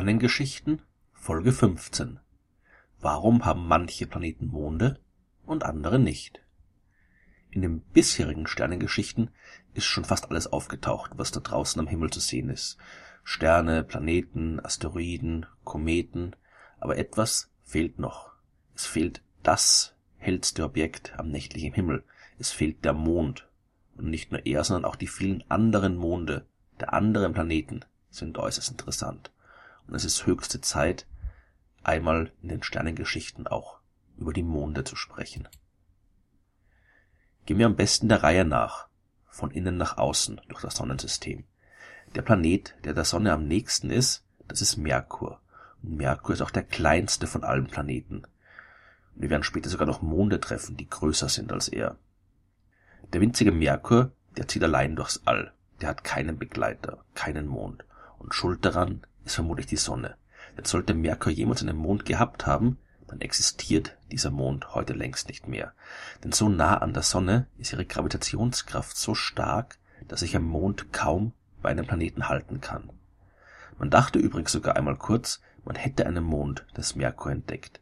Sternengeschichten Folge 15 Warum haben manche Planeten Monde und andere nicht? In den bisherigen Sternengeschichten ist schon fast alles aufgetaucht, was da draußen am Himmel zu sehen ist. Sterne, Planeten, Asteroiden, Kometen, aber etwas fehlt noch. Es fehlt das hellste Objekt am nächtlichen Himmel. Es fehlt der Mond. Und nicht nur er, sondern auch die vielen anderen Monde der anderen Planeten sind äußerst interessant und es ist höchste Zeit, einmal in den Sternengeschichten auch über die Monde zu sprechen. Gehen wir am besten der Reihe nach, von innen nach außen durch das Sonnensystem. Der Planet, der der Sonne am nächsten ist, das ist Merkur. Und Merkur ist auch der kleinste von allen Planeten. Und wir werden später sogar noch Monde treffen, die größer sind als er. Der winzige Merkur, der zieht allein durchs All. Der hat keinen Begleiter, keinen Mond. Und schuld daran ist vermutlich die Sonne. Denn sollte Merkur jemals einen Mond gehabt haben, dann existiert dieser Mond heute längst nicht mehr. Denn so nah an der Sonne ist ihre Gravitationskraft so stark, dass sich ein Mond kaum bei einem Planeten halten kann. Man dachte übrigens sogar einmal kurz, man hätte einen Mond des Merkur entdeckt.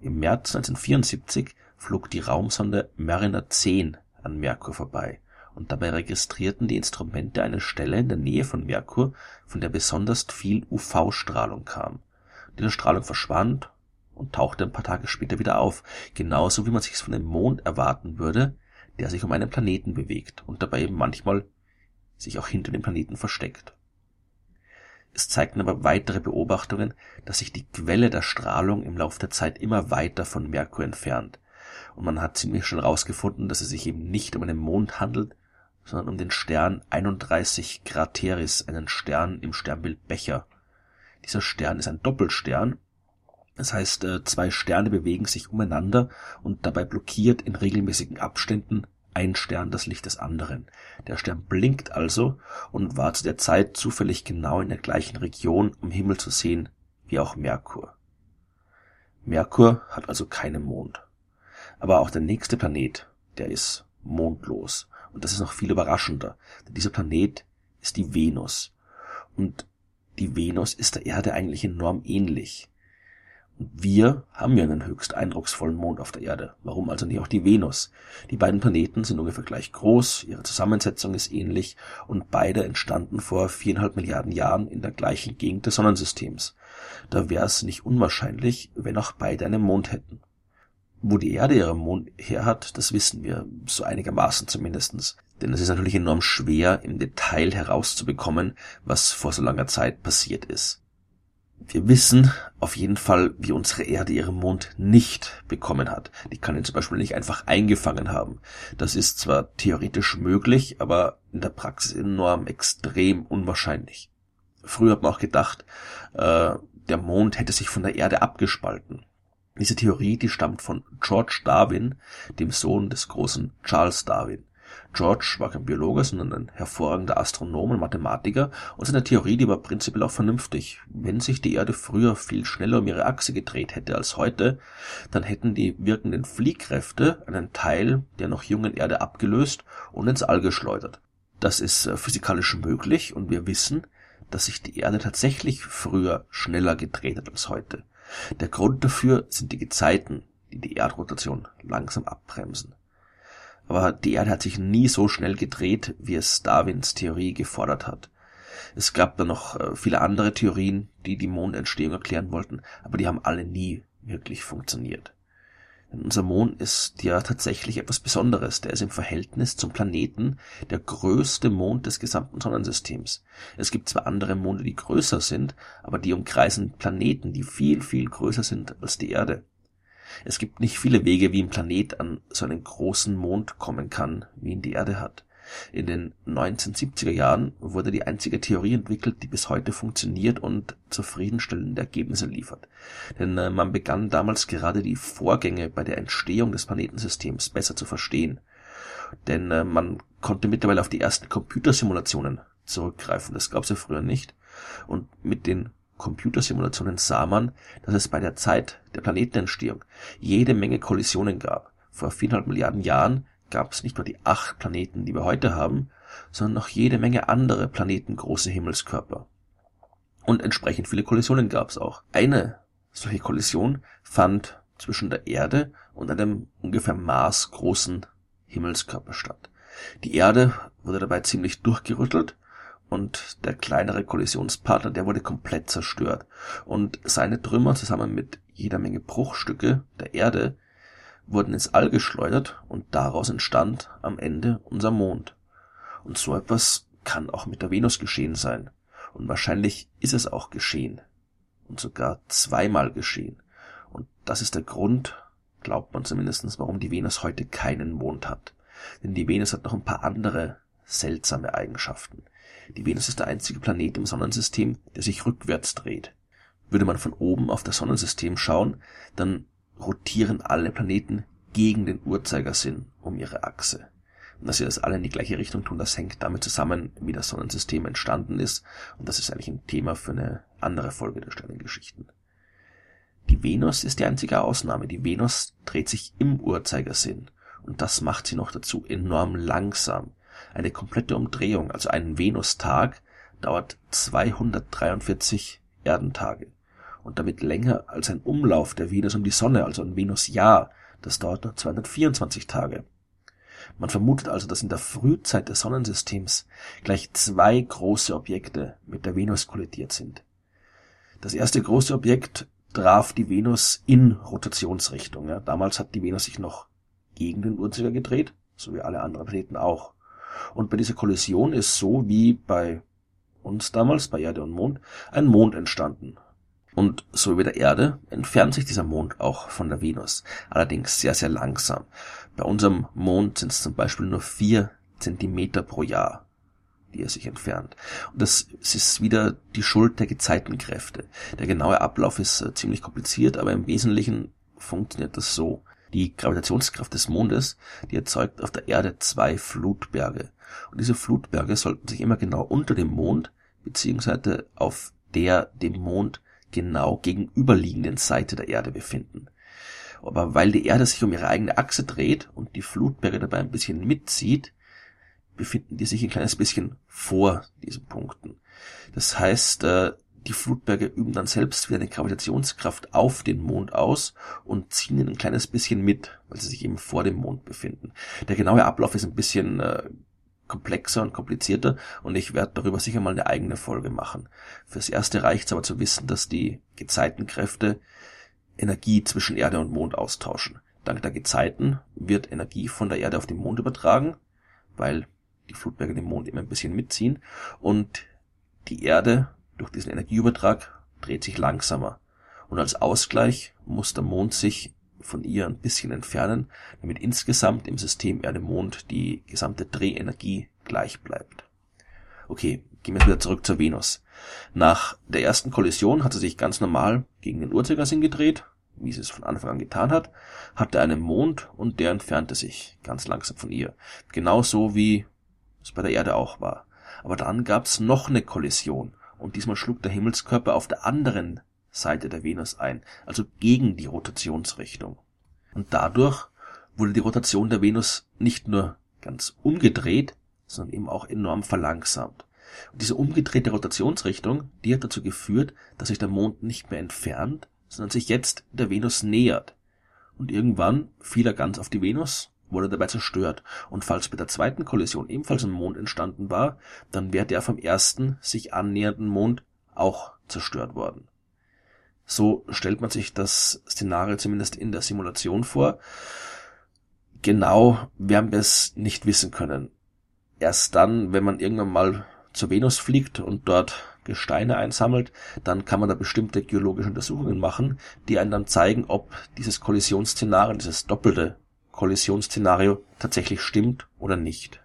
Im März 1974 flog die Raumsonde Mariner 10 an Merkur vorbei und dabei registrierten die Instrumente eine Stelle in der Nähe von Merkur, von der besonders viel UV-Strahlung kam. Diese Strahlung verschwand und tauchte ein paar Tage später wieder auf, genauso wie man sich's von dem Mond erwarten würde, der sich um einen Planeten bewegt und dabei eben manchmal sich auch hinter dem Planeten versteckt. Es zeigten aber weitere Beobachtungen, dass sich die Quelle der Strahlung im Laufe der Zeit immer weiter von Merkur entfernt, und man hat ziemlich schnell herausgefunden, dass es sich eben nicht um einen Mond handelt, sondern um den Stern 31 Crateris, einen Stern im Sternbild Becher. Dieser Stern ist ein Doppelstern, das heißt, äh, zwei Sterne bewegen sich umeinander und dabei blockiert in regelmäßigen Abständen ein Stern das Licht des anderen. Der Stern blinkt also und war zu der Zeit zufällig genau in der gleichen Region am Himmel zu sehen wie auch Merkur. Merkur hat also keinen Mond. Aber auch der nächste Planet, der ist mondlos. Und das ist noch viel überraschender. Denn dieser Planet ist die Venus. Und die Venus ist der Erde eigentlich enorm ähnlich. Und wir haben ja einen höchst eindrucksvollen Mond auf der Erde. Warum also nicht auch die Venus? Die beiden Planeten sind ungefähr gleich groß, ihre Zusammensetzung ist ähnlich und beide entstanden vor viereinhalb Milliarden Jahren in der gleichen Gegend des Sonnensystems. Da wäre es nicht unwahrscheinlich, wenn auch beide einen Mond hätten. Wo die Erde ihren Mond her hat, das wissen wir, so einigermaßen zumindestens. Denn es ist natürlich enorm schwer, im Detail herauszubekommen, was vor so langer Zeit passiert ist. Wir wissen auf jeden Fall, wie unsere Erde ihren Mond nicht bekommen hat. Die kann ihn zum Beispiel nicht einfach eingefangen haben. Das ist zwar theoretisch möglich, aber in der Praxis enorm extrem unwahrscheinlich. Früher hat man auch gedacht, äh, der Mond hätte sich von der Erde abgespalten. Diese Theorie, die stammt von George Darwin, dem Sohn des großen Charles Darwin. George war kein Biologe, sondern ein hervorragender Astronom und Mathematiker und seine Theorie, die war prinzipiell auch vernünftig. Wenn sich die Erde früher viel schneller um ihre Achse gedreht hätte als heute, dann hätten die wirkenden Fliehkräfte einen Teil der noch jungen Erde abgelöst und ins All geschleudert. Das ist äh, physikalisch möglich und wir wissen, dass sich die Erde tatsächlich früher schneller gedreht hat als heute. Der Grund dafür sind die Gezeiten, die die Erdrotation langsam abbremsen. Aber die Erde hat sich nie so schnell gedreht, wie es Darwins Theorie gefordert hat. Es gab dann noch äh, viele andere Theorien, die die Mondentstehung erklären wollten, aber die haben alle nie wirklich funktioniert. Denn unser Mond ist ja tatsächlich etwas Besonderes. Der ist im Verhältnis zum Planeten der größte Mond des gesamten Sonnensystems. Es gibt zwar andere Monde, die größer sind, aber die umkreisen Planeten, die viel, viel größer sind als die Erde. Es gibt nicht viele Wege, wie ein Planet an so einen großen Mond kommen kann, wie ihn die Erde hat. In den 1970er Jahren wurde die einzige Theorie entwickelt, die bis heute funktioniert und zufriedenstellende Ergebnisse liefert. Denn äh, man begann damals gerade die Vorgänge bei der Entstehung des Planetensystems besser zu verstehen. Denn äh, man konnte mittlerweile auf die ersten Computersimulationen zurückgreifen. Das gab es ja früher nicht. Und mit den Computersimulationen sah man, dass es bei der Zeit der Planetenentstehung jede Menge Kollisionen gab. Vor viereinhalb Milliarden Jahren gab es nicht nur die acht Planeten, die wir heute haben, sondern noch jede Menge andere planetengroße Himmelskörper. Und entsprechend viele Kollisionen gab es auch. Eine solche Kollision fand zwischen der Erde und einem ungefähr maßgroßen Himmelskörper statt. Die Erde wurde dabei ziemlich durchgerüttelt und der kleinere Kollisionspartner, der wurde komplett zerstört. Und seine Trümmer zusammen mit jeder Menge Bruchstücke der Erde wurden ins All geschleudert und daraus entstand am Ende unser Mond. Und so etwas kann auch mit der Venus geschehen sein. Und wahrscheinlich ist es auch geschehen. Und sogar zweimal geschehen. Und das ist der Grund, glaubt man zumindest, warum die Venus heute keinen Mond hat. Denn die Venus hat noch ein paar andere seltsame Eigenschaften. Die Venus ist der einzige Planet im Sonnensystem, der sich rückwärts dreht. Würde man von oben auf das Sonnensystem schauen, dann rotieren alle Planeten gegen den Uhrzeigersinn um ihre Achse. Und dass sie das alle in die gleiche Richtung tun, das hängt damit zusammen, wie das Sonnensystem entstanden ist. Und das ist eigentlich ein Thema für eine andere Folge der Sternengeschichten. Die Venus ist die einzige Ausnahme. Die Venus dreht sich im Uhrzeigersinn. Und das macht sie noch dazu enorm langsam. Eine komplette Umdrehung, also ein Venustag, dauert 243 Erdentage. Und damit länger als ein Umlauf der Venus um die Sonne, also ein Venusjahr. Das dauert nur 224 Tage. Man vermutet also, dass in der Frühzeit des Sonnensystems gleich zwei große Objekte mit der Venus kollidiert sind. Das erste große Objekt traf die Venus in Rotationsrichtung. Ja. Damals hat die Venus sich noch gegen den Uhrzeiger gedreht, so wie alle anderen Planeten auch. Und bei dieser Kollision ist so wie bei uns damals, bei Erde und Mond, ein Mond entstanden. Und so wie der Erde entfernt sich dieser Mond auch von der Venus, allerdings sehr, sehr langsam. Bei unserem Mond sind es zum Beispiel nur vier Zentimeter pro Jahr, die er sich entfernt. Und das ist wieder die Schuld der Gezeitenkräfte. Der genaue Ablauf ist äh, ziemlich kompliziert, aber im Wesentlichen funktioniert das so. Die Gravitationskraft des Mondes, die erzeugt auf der Erde zwei Flutberge. Und diese Flutberge sollten sich immer genau unter dem Mond beziehungsweise auf der dem Mond genau gegenüberliegenden Seite der Erde befinden. Aber weil die Erde sich um ihre eigene Achse dreht und die Flutberge dabei ein bisschen mitzieht, befinden die sich ein kleines bisschen vor diesen Punkten. Das heißt, äh, die Flutberge üben dann selbst wieder eine Gravitationskraft auf den Mond aus und ziehen ihn ein kleines bisschen mit, weil sie sich eben vor dem Mond befinden. Der genaue Ablauf ist ein bisschen äh, komplexer und komplizierter und ich werde darüber sicher mal eine eigene Folge machen. Fürs erste reicht es aber zu wissen, dass die Gezeitenkräfte Energie zwischen Erde und Mond austauschen. Dank der Gezeiten wird Energie von der Erde auf den Mond übertragen, weil die Flutberge den Mond immer ein bisschen mitziehen und die Erde durch diesen Energieübertrag dreht sich langsamer. Und als Ausgleich muss der Mond sich von ihr ein bisschen entfernen, damit insgesamt im System Erde-Mond die gesamte Drehenergie gleich bleibt. Okay, gehen wir wieder zurück zur Venus. Nach der ersten Kollision hat sie sich ganz normal gegen den Uhrzeigersinn gedreht, wie sie es von Anfang an getan hat, hatte einen Mond und der entfernte sich ganz langsam von ihr. Genauso wie es bei der Erde auch war. Aber dann gab's noch eine Kollision und diesmal schlug der Himmelskörper auf der anderen Seite der Venus ein, also gegen die Rotationsrichtung. Und dadurch wurde die Rotation der Venus nicht nur ganz umgedreht, sondern eben auch enorm verlangsamt. Und diese umgedrehte Rotationsrichtung, die hat dazu geführt, dass sich der Mond nicht mehr entfernt, sondern sich jetzt der Venus nähert. Und irgendwann fiel er ganz auf die Venus, wurde dabei zerstört. Und falls bei der zweiten Kollision ebenfalls ein Mond entstanden war, dann wäre der vom ersten sich annähernden Mond auch zerstört worden. So stellt man sich das Szenario zumindest in der Simulation vor. Genau werden wir es nicht wissen können. Erst dann, wenn man irgendwann mal zur Venus fliegt und dort Gesteine einsammelt, dann kann man da bestimmte geologische Untersuchungen machen, die einen dann zeigen, ob dieses Kollisionsszenario, dieses doppelte Kollisionsszenario tatsächlich stimmt oder nicht.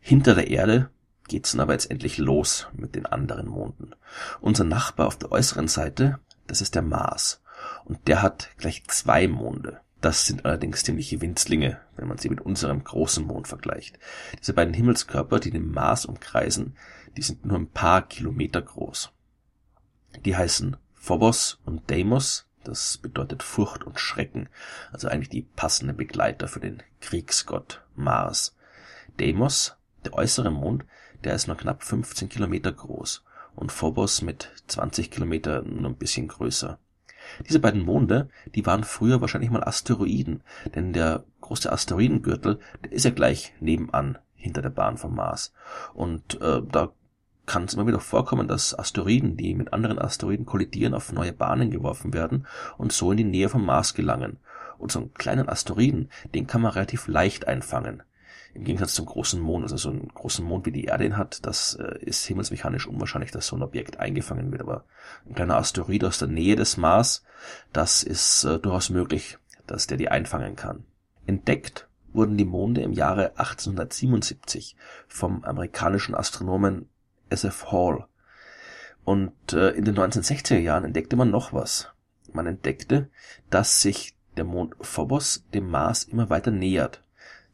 Hinter der Erde geht's dann aber jetzt endlich los mit den anderen Monden. Unser Nachbar auf der äußeren Seite das ist der Mars. Und der hat gleich zwei Monde. Das sind allerdings ziemliche Winzlinge, wenn man sie mit unserem großen Mond vergleicht. Diese beiden Himmelskörper, die den Mars umkreisen, die sind nur ein paar Kilometer groß. Die heißen Phobos und Deimos, das bedeutet Furcht und Schrecken, also eigentlich die passenden Begleiter für den Kriegsgott Mars. Deimos, der äußere Mond, der ist nur knapp 15 Kilometer groß und Phobos mit 20 Kilometer nur ein bisschen größer. Diese beiden Monde, die waren früher wahrscheinlich mal Asteroiden, denn der große Asteroidengürtel, der ist ja gleich nebenan hinter der Bahn vom Mars. Und äh, da kann es immer wieder vorkommen, dass Asteroiden, die mit anderen Asteroiden kollidieren, auf neue Bahnen geworfen werden und so in die Nähe vom Mars gelangen. Und so einen kleinen Asteroiden, den kann man relativ leicht einfangen. Im Gegensatz zum großen Mond, also so einen großen Mond wie die Erde ihn hat, das äh, ist himmelsmechanisch unwahrscheinlich, dass so ein Objekt eingefangen wird. Aber ein kleiner Asteroid aus der Nähe des Mars, das ist äh, durchaus möglich, dass der die einfangen kann. Entdeckt wurden die Monde im Jahre 1877 vom amerikanischen Astronomen S.F. Hall. Und äh, in den 1960er Jahren entdeckte man noch was. Man entdeckte, dass sich der Mond Phobos dem Mars immer weiter nähert.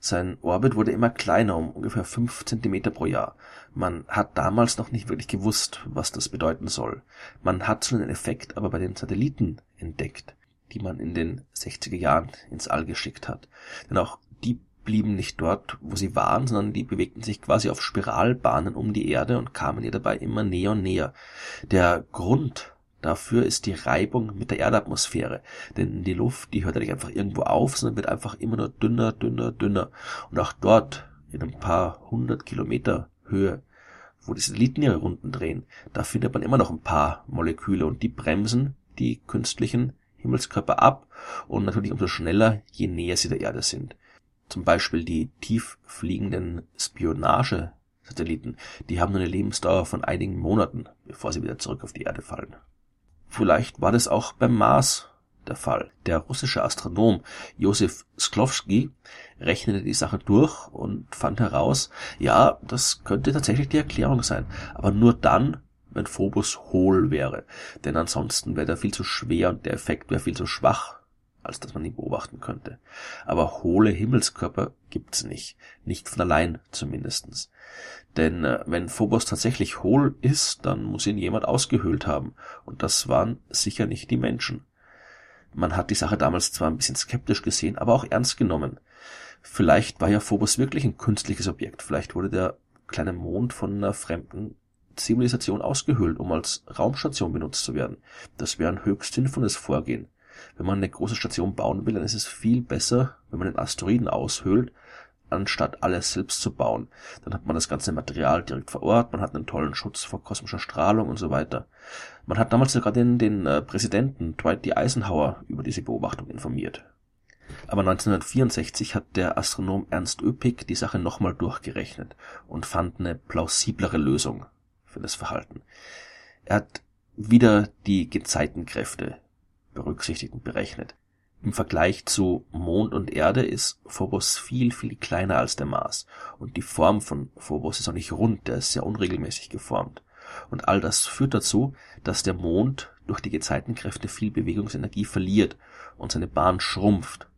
Sein Orbit wurde immer kleiner, um ungefähr fünf Zentimeter pro Jahr. Man hat damals noch nicht wirklich gewusst, was das bedeuten soll. Man hat so einen Effekt aber bei den Satelliten entdeckt, die man in den 60er Jahren ins All geschickt hat. Denn auch die blieben nicht dort, wo sie waren, sondern die bewegten sich quasi auf Spiralbahnen um die Erde und kamen ihr dabei immer näher und näher. Der Grund Dafür ist die Reibung mit der Erdatmosphäre. Denn die Luft, die hört ja nicht einfach irgendwo auf, sondern wird einfach immer nur dünner, dünner, dünner. Und auch dort, in ein paar hundert Kilometer Höhe, wo die Satelliten ihre Runden drehen, da findet man immer noch ein paar Moleküle und die bremsen die künstlichen Himmelskörper ab und natürlich umso schneller, je näher sie der Erde sind. Zum Beispiel die tief fliegenden Spionage-Satelliten, die haben nur eine Lebensdauer von einigen Monaten, bevor sie wieder zurück auf die Erde fallen. Vielleicht war das auch beim Mars der Fall. Der russische Astronom Josef Sklowski rechnete die Sache durch und fand heraus, ja, das könnte tatsächlich die Erklärung sein, aber nur dann, wenn Phobos hohl wäre, denn ansonsten wäre er viel zu schwer und der Effekt wäre viel zu schwach, als dass man ihn beobachten könnte. Aber hohle Himmelskörper gibt's nicht, nicht von allein zumindestens. Denn äh, wenn Phobos tatsächlich hohl ist, dann muss ihn jemand ausgehöhlt haben. Und das waren sicher nicht die Menschen. Man hat die Sache damals zwar ein bisschen skeptisch gesehen, aber auch ernst genommen. Vielleicht war ja Phobos wirklich ein künstliches Objekt. Vielleicht wurde der kleine Mond von einer fremden Zivilisation ausgehöhlt, um als Raumstation benutzt zu werden. Das wäre ein höchst sinnvolles Vorgehen. Wenn man eine große Station bauen will, dann ist es viel besser, wenn man den Asteroiden aushöhlt, anstatt alles selbst zu bauen. Dann hat man das ganze Material direkt vor Ort, man hat einen tollen Schutz vor kosmischer Strahlung und so weiter. Man hat damals sogar den, den äh, Präsidenten Dwight D. Eisenhower über diese Beobachtung informiert. Aber 1964 hat der Astronom Ernst Öpik die Sache nochmal durchgerechnet und fand eine plausiblere Lösung für das Verhalten. Er hat wieder die Gezeitenkräfte berücksichtigt und berechnet. Im Vergleich zu Mond und Erde ist Phobos viel, viel kleiner als der Mars. Und die Form von Phobos ist auch nicht rund, der ist sehr unregelmäßig geformt. Und all das führt dazu, dass der Mond durch die Gezeitenkräfte viel Bewegungsenergie verliert und seine Bahn schrumpft.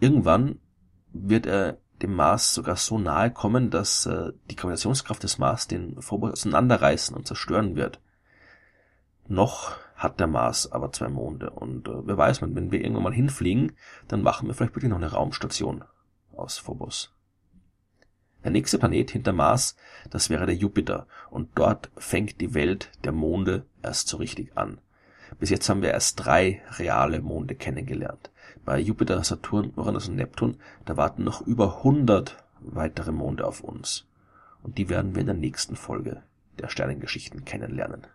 Irgendwann wird er dem Mars sogar so nahe kommen, dass äh, die Gravitationskraft des Mars den Phobos auseinanderreißen und zerstören wird. Noch hat der Mars aber zwei Monde. Und äh, wer weiß, wenn wir irgendwann mal hinfliegen, dann machen wir vielleicht wirklich noch eine Raumstation aus Phobos. Der nächste Planet hinter Mars, das wäre der Jupiter. Und dort fängt die Welt der Monde erst so richtig an. Bis jetzt haben wir erst drei reale Monde kennengelernt. Bei Jupiter, Saturn, Uranus und Neptun, da warten noch über 100 weitere Monde auf uns. Und die werden wir in der nächsten Folge der Sternengeschichten kennenlernen.